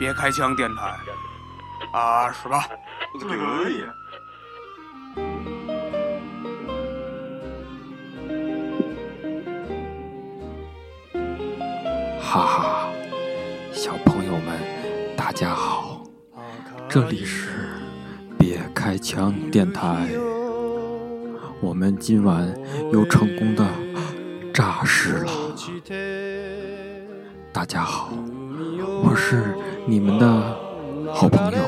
别开枪电台啊，是吧？可以。哈哈，小朋友们，大家好，这里是别开枪电台。我们今晚又成功的诈尸了。大家好，我是你们的好朋友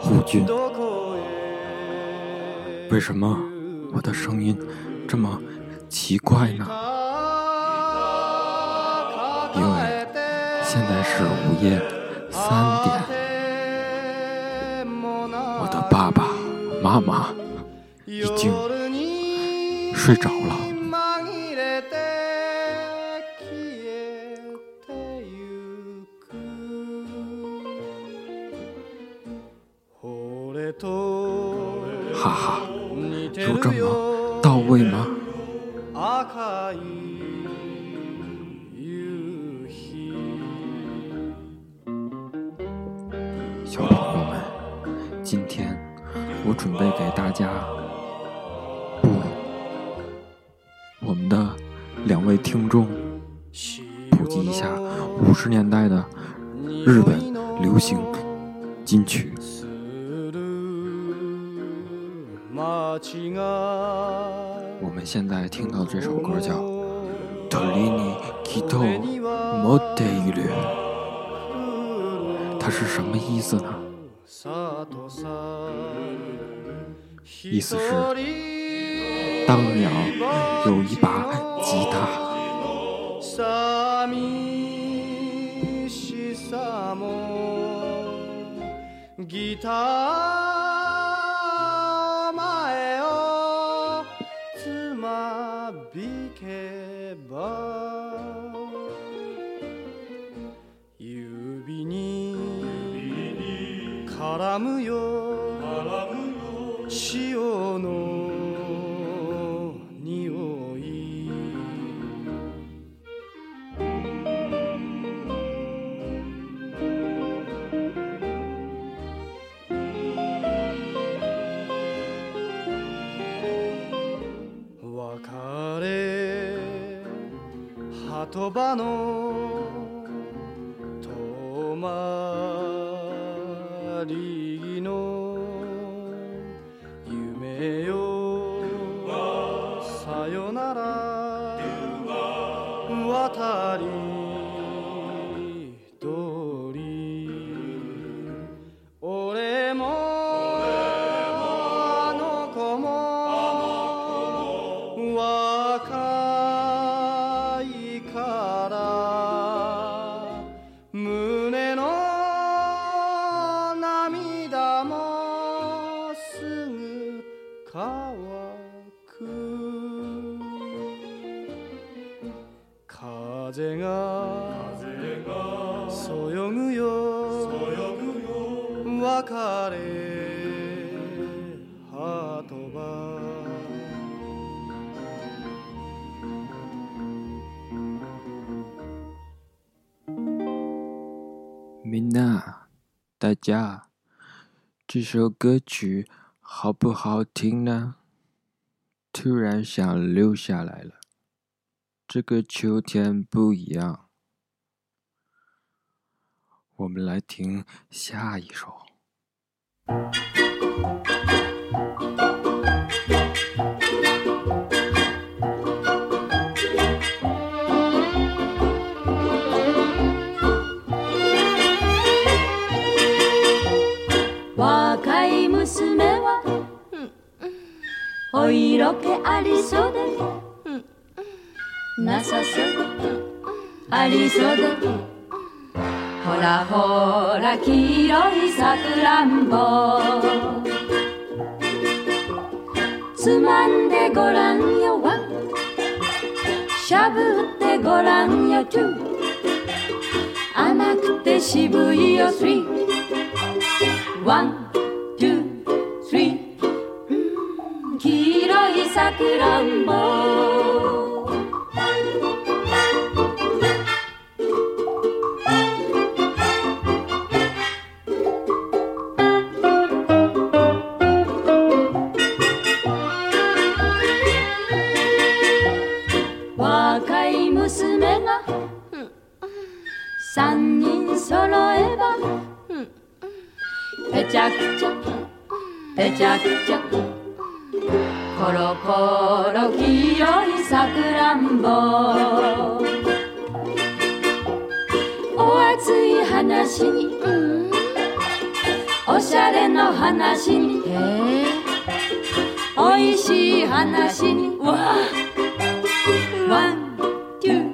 胡军。为什么我的声音这么奇怪呢？因为现在是午夜三点，我的爸爸妈妈已经睡着了。下五十年代的日本流行金曲。我们现在听到这首歌叫《鳥にきっと持っている》。它是什么意思呢？意思是，当鸟有一把吉他， 吉他前をつまびけば指に絡むよ潮の言葉の家，这首歌曲好不好听呢？突然想留下来了。这个秋天不一样，我们来听下一首。お色気ありそうでなさそう。でありそうでほらほら黄色いさくらんぼ。つまんでごらんよ。 One しゃぶってごらんよ。 Two 甘くて渋いよ。 Three。One、くらんぼ。 おいしい話。にわワン、ツー、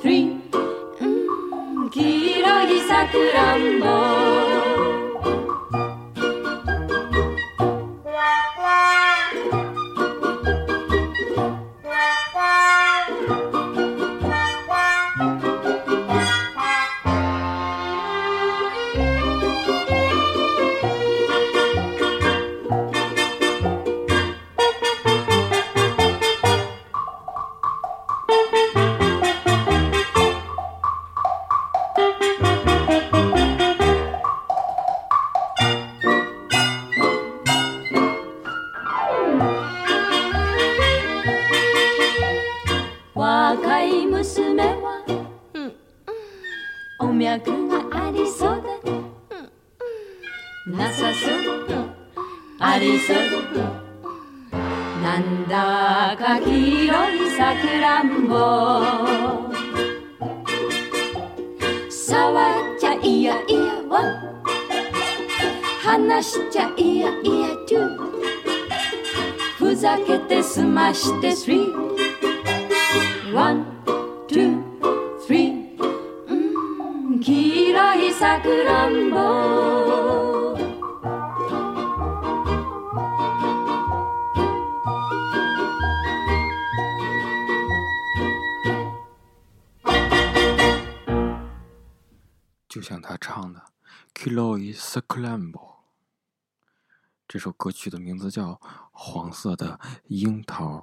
スリー。うん。黄色いさくらんぼ若い娘は、お脈がありそうだ、なさそうありそうなんだか黄色いさくらんぼ。触っちゃいやいやわ話しちゃいやいやトゥふざけてすましてスリー。One, two, three うん黄色いさくらんぼ就像他唱的《Kilo is Scramble》。这首歌曲的名字叫《黄色的樱桃》。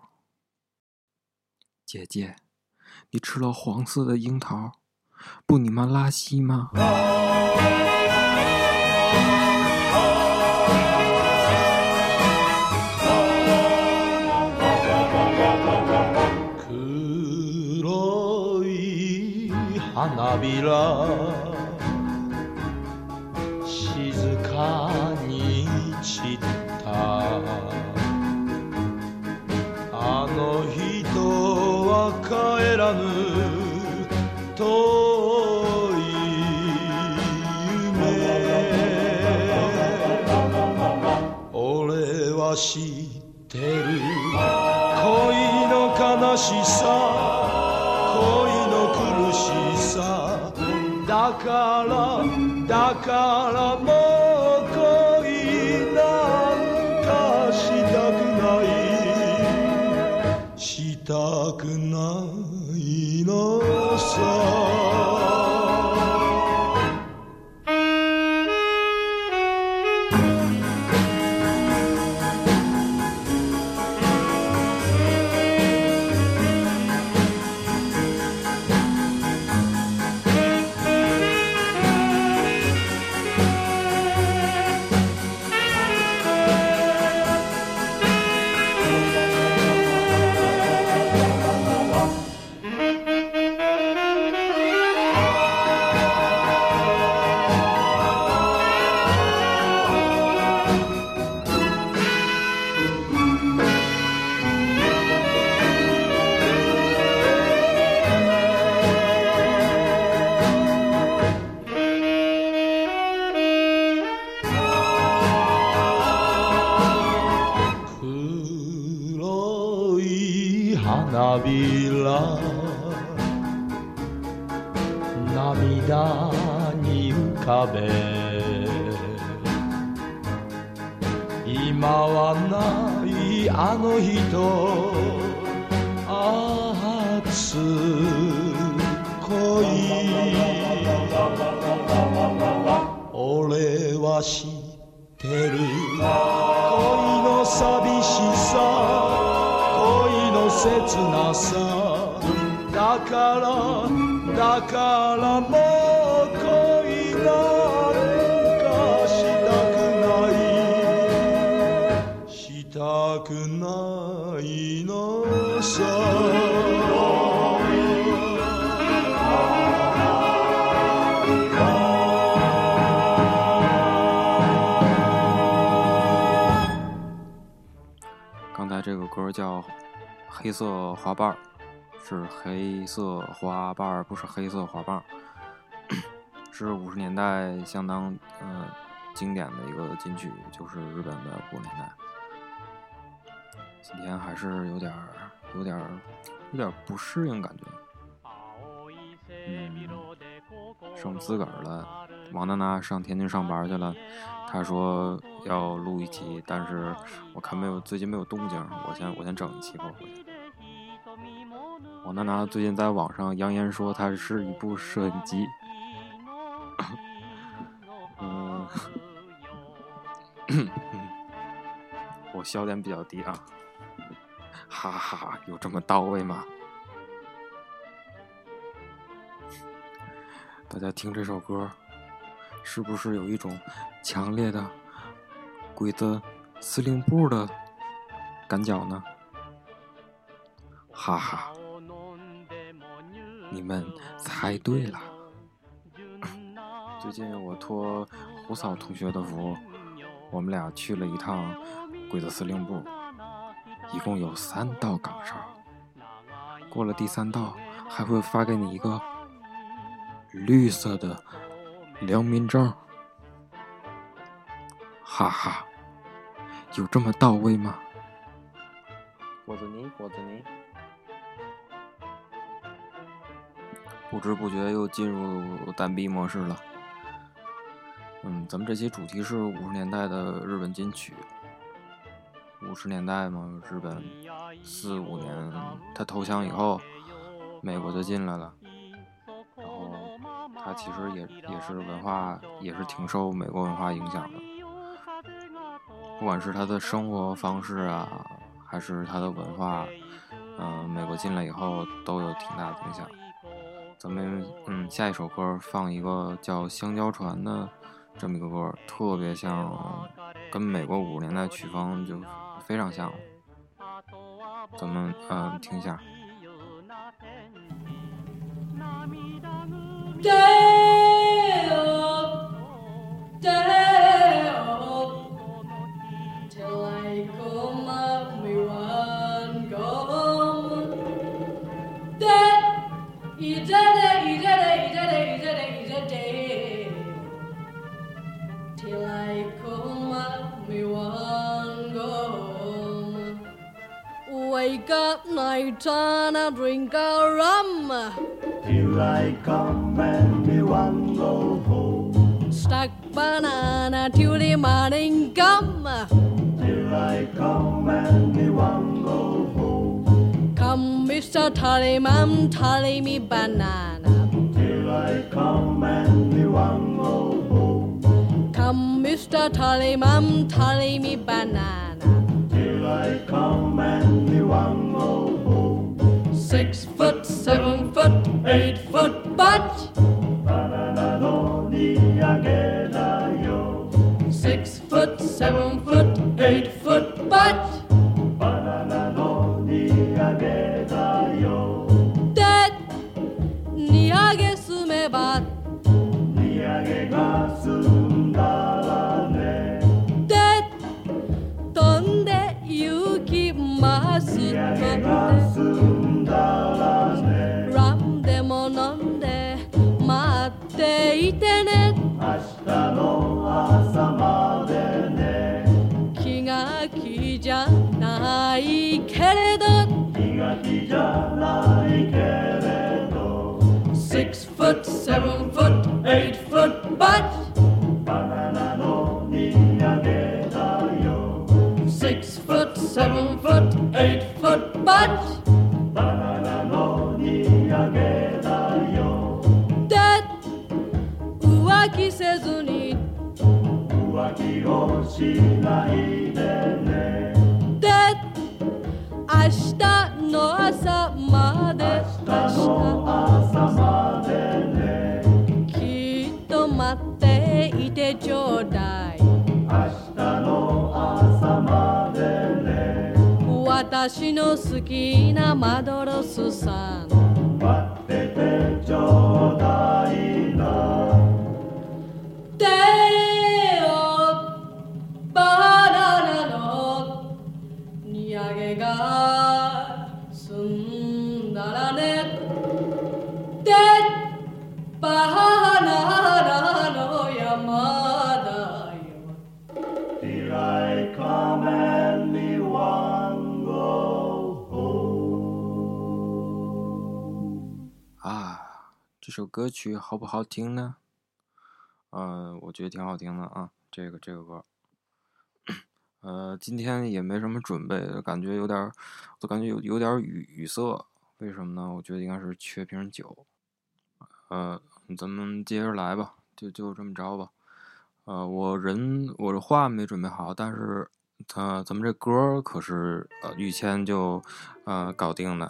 姐姐， 你吃了黄色的樱桃，不你妈拉稀吗？黒い花びら静かに散った らぬ遠い夢。俺は知ってる。熱恋。俺は知ってる。恋の寂しさ。恋の切なさ。だからだからもう恋なんかしたくない。したくないのさ。歌叫《黑色花瓣儿》，是黑色花瓣儿，不是黑色花瓣儿，是五十年代相当呃经典的一个金曲，就是日本的五十年代。今天还是有点儿、有点儿、有点儿不适应感觉。嗯，剩自个儿了。王娜娜上天津上班去了，她说要录一期，但是我看没有最近没有动静，我先我先整一期吧。王娜娜最近在网上扬言说她是一部摄影机。嗯，我笑点比较低啊，哈哈，有这么到位吗？大家听这首歌，是不是有一种强烈的鬼子司令部的感觉呢？哈哈，你们猜对了。最近我托胡嫂同学的福，我们俩去了一趟鬼子司令部，一共有三道岗哨，过了第三道还会发给你一个。绿色的良民证，哈哈，有这么到位吗？果子泥，果子泥，不知不觉又进入单逼模式了。嗯，咱们这期主题是五十年代的日本金曲。五十年代嘛，日本四五年他投降以后，美国就进来了。他其实也也是文化，也是挺受美国文化影响的。不管是他的生活方式啊，还是他的文化，嗯，美国进来以后都有挺大的影响。咱们嗯，下一首歌放一个叫《香蕉船》的这么一个歌，特别像，跟美国五十年代曲风就非常像。咱们嗯，听一下。Wake up night time and drink a rum. Here I come and me one go home. Stuck banana till the morning come. Here I come and me one go home. Come, Mr. Tallyman, tally me banana. Here I come and me one go home. Come, Mr. Tallyman, tally me banana. Here I come and me one go home. Six foot, seven foot, eight foot, but の好きなマドロスさん待っててちょうだいな。手をバナナの荷上げが済んだらねでっぱな这首歌曲好不好听呢？呃，我觉得挺好听的啊，这个这个歌。呃，今天也没什么准备，感觉有点儿，我感觉有有点语语塞。为什么呢？我觉得应该是缺瓶酒。呃，咱们接着来吧，就就这么着吧。呃，我人我这话没准备好，但是呃，咱们这歌可是呃于谦就呃搞定的。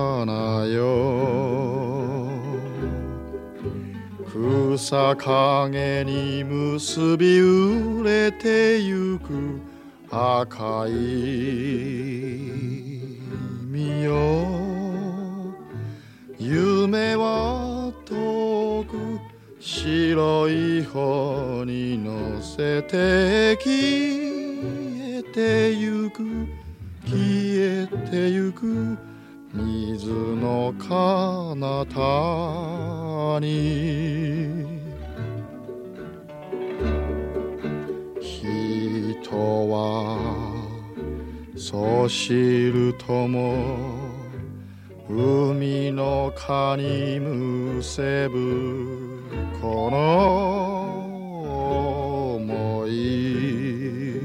草陰に結び売れてゆく赤い実よ夢は遠く白い帆に乗せて消えてゆく消えてゆく水の彼方に。人はそう知るとも海の蚊にむせぶこの想い。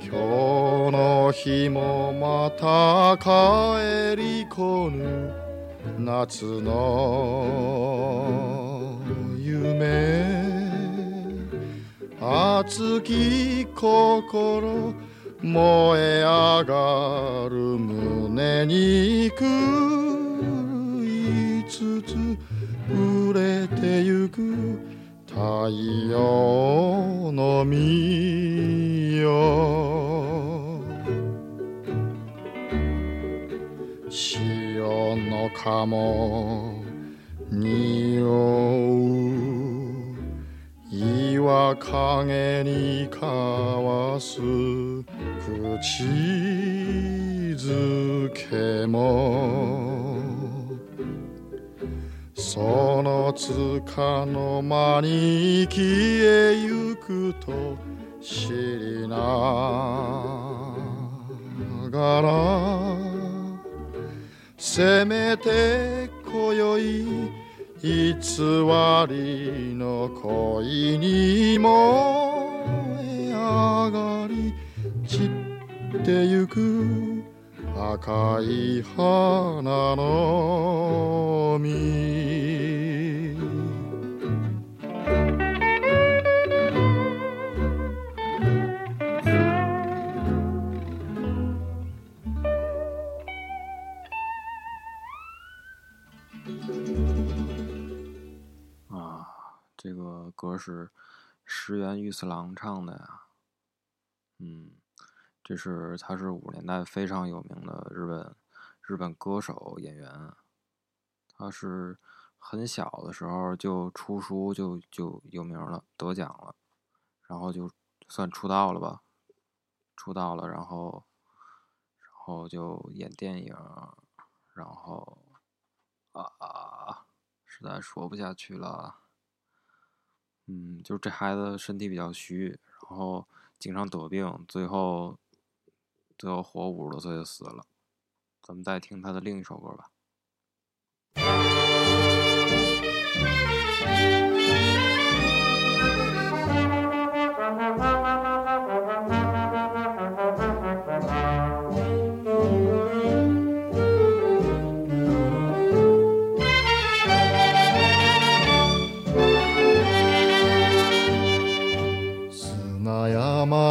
今日の日もまた帰りこぬ夏の夢。熱き心燃え上がる胸に狂いつつ売れてゆく。太陽の実よ。潮の鴨匂う岩陰に交わす口づけも。そのつかの間に消えゆくと知りながらせめて今宵偽りの恋に燃え上がり散ってゆく赤い花の実。是石原裕次郎唱的呀。嗯，这是他是五十年代非常有名的日本日本歌手演员。他是很小的时候就出书就就有名了，得奖了，然后就算出道了吧，出道了，然后然后就演电影，然后啊啊。实在说不下去了。嗯，就这孩子身体比较虚，然后经常得病，最后最后活五十多岁就死了。咱们再听他的另一首歌吧。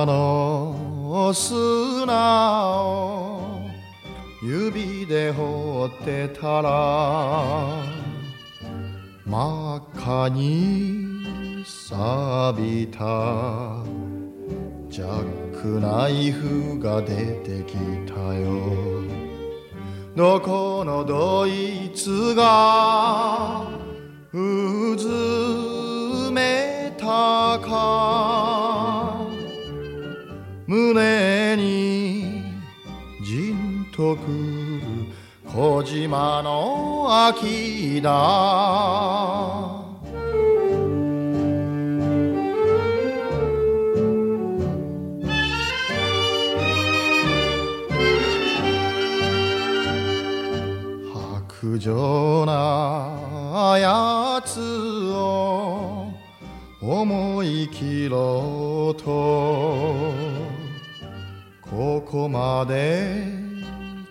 の砂を指で掘ってたら真っ赤に錆びたジャックナイフが出てきたよ。どこのドイツがうずめたか。胸にじんとくる小島の秋だ。白状なやつを思い切ろうと。ここまで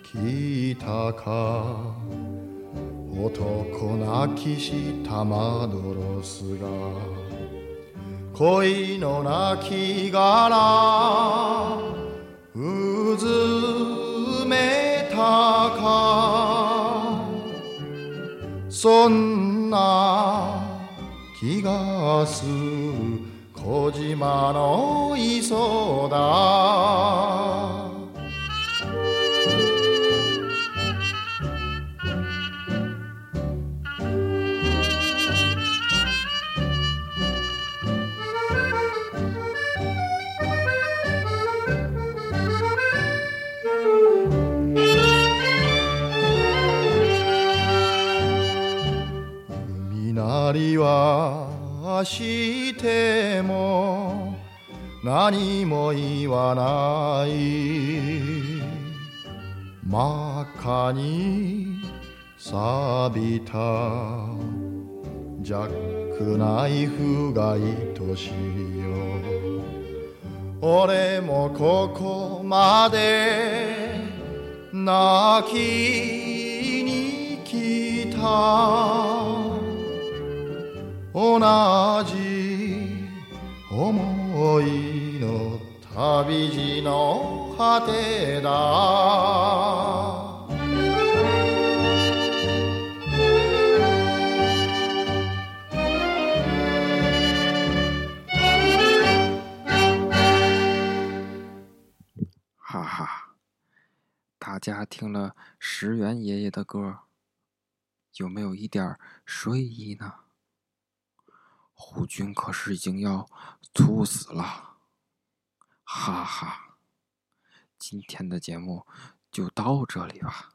来たか。男泣きしたマドロスが。恋の泣き殻うずめたか。そんな気がする。小島の磯だ。海なりはして何も言わない。真っ赤に錆びた。ジャックナイフが愛しいよ。俺もここまで。泣きに来た。同じ思い。の旅路の果てだ哈哈，大家听了石原爷爷的歌，有没有一点儿睡意呢？ 虎军可是已经要猝死了，哈哈！今天的节目就到这里吧。